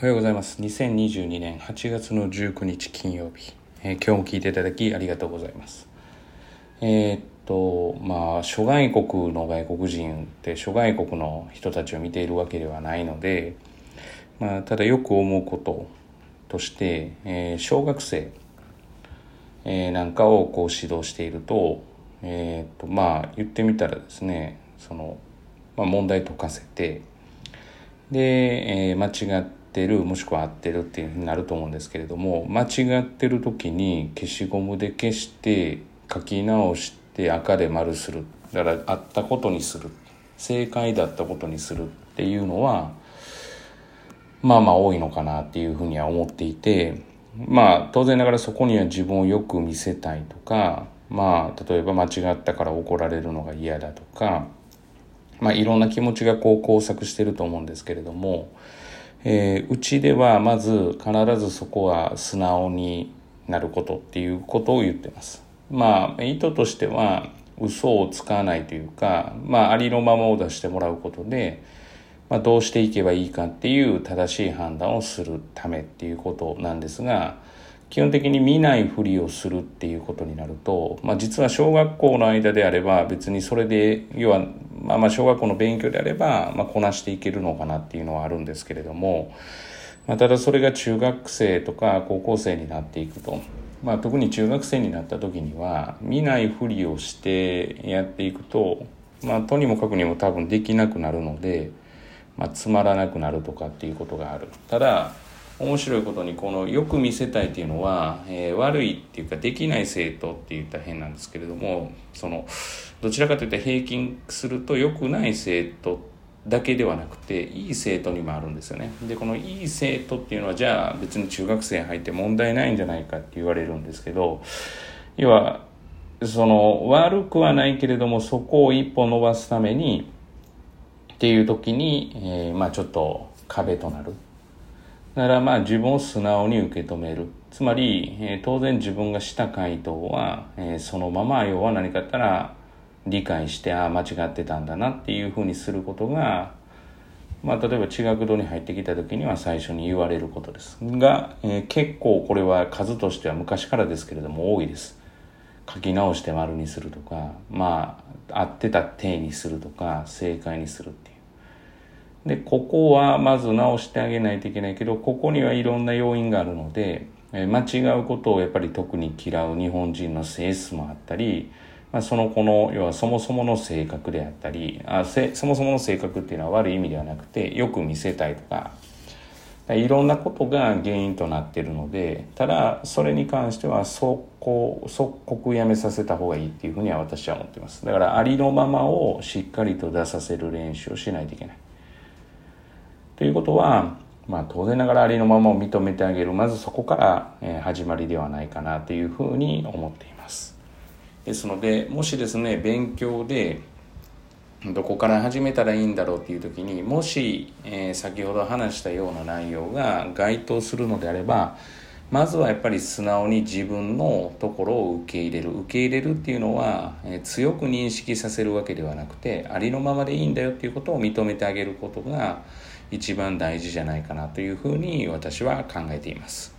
おはようございます。2022年8月の19日金曜日、えー、今日も聞いていただきありがとうございます。えー、っと、まあ、諸外国の外国人って諸外国の人たちを見ているわけではないので、まあ、ただよく思うこととして、えー、小学生、え、なんかをこう指導していると、え、っと、まあ、言ってみたらですね、その、まあ、問題解かせて、で、え、間違ってってるもしくは合ってるっていうふうになると思うんですけれども間違ってる時に消しゴムで消して書き直して赤で丸する。だからあったことにする。正解だったことにするっていうのはまあまあ多いのかなっていうふうには思っていてまあ当然ながらそこには自分をよく見せたいとかまあ例えば間違ったから怒られるのが嫌だとかまあいろんな気持ちがこう交錯してると思うんですけれどもえー、うちではまず必ずそこは素直になることっていうことを言ってます。まあ意図としては嘘をつかないというか、まあ、ありのままを出してもらうことで、まあ、どうしていけばいいかっていう正しい判断をするためっていうことなんですが基本的に見ないふりをするっていうことになると、まあ、実は小学校の間であれば別にそれで要はまあ、まあ小学校の勉強であれば、まあ、こなしていけるのかなっていうのはあるんですけれども、まあ、ただそれが中学生とか高校生になっていくと、まあ、特に中学生になった時には見ないふりをしてやっていくと、まあ、とにもかくにも多分できなくなるので、まあ、つまらなくなるとかっていうことがある。ただ面白いことにこのよく見せたいっていうのは、えー、悪いっていうかできない生徒って言ったら変なんですけれどもそのどちらかといったら平均すると良くない生徒だけではなくていい生徒にもあるんですよね。でこのいい生徒っていうのはじゃあ別に中学生入って問題ないんじゃないかって言われるんですけど要はその悪くはないけれどもそこを一歩伸ばすためにっていう時に、えー、まあちょっと壁となる。だからまあ自分を素直に受け止める。つまり、えー、当然自分がした回答は、えー、そのまま要は何かあったら理解してああ間違ってたんだなっていうふうにすることが、まあ、例えば地学堂に入ってきた時には最初に言われることですが、えー、結構これは数としては昔からですけれども多いです書き直して丸にするとかまあ合ってた体にするとか正解にするっていうでここはまず直してあげないといけないけどここにはいろんな要因があるのでえ間違うことをやっぱり特に嫌う日本人の性質もあったり、まあ、その子の要はそもそもの性格であったりあせそもそもの性格っていうのは悪い意味ではなくてよく見せたいとかいろんなことが原因となっているのでただそれに関しては即刻即刻やめさせた方がいいっていうふうには私は思ってます。だからありのままをしっかりと出させる練習をしないといけない。ということは、まあ、当然ながらありのままを認めてあげる。まずそこから、始まりではないかなというふうに思っています。ですのでもしですね勉強でどこから始めたらいいんだろうっていう時にもし、えー、先ほど話したような内容が該当するのであればまずはやっぱり素直に自分のところを受け入れる。受け入れるっていうのは、えー、強く認識させるわけではなくてありのままでいいんだよっていうことを認めてあげることが一番大事じゃないかなというふうに私は考えています。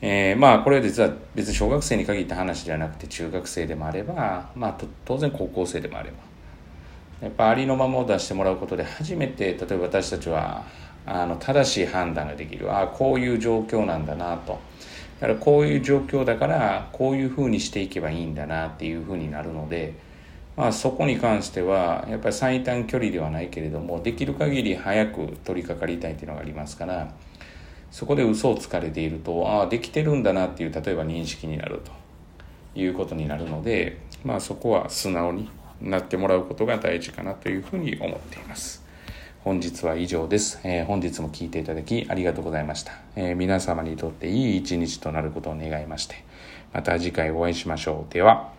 えー、まあこれは実は別に小学生に限った話ではなくて中学生でもあれば、まあ、当然高校生でもあれば。やっぱありのままを出してもらうことで初めて例えば私たちはあの正しい判断ができる。ああこういう状況なんだなと。だからこういう状況だからこういうふうにしていけばいいんだなっていうふうになるのでまあ、そこに関してはやっぱり最短距離ではないけれどもできる限り早く取り掛かりたいというのがありますからそこで嘘をつかれているとああできてるんだなっていう例えば認識になるということになるので、まあ、そこは素直になってもらうことが大事かなというふうに思っています。本日は以上です、えー、本日も聞いていただきありがとうございました、えー、皆様にとっていい一日となることを願いましてまた次回お会いしましょう。では。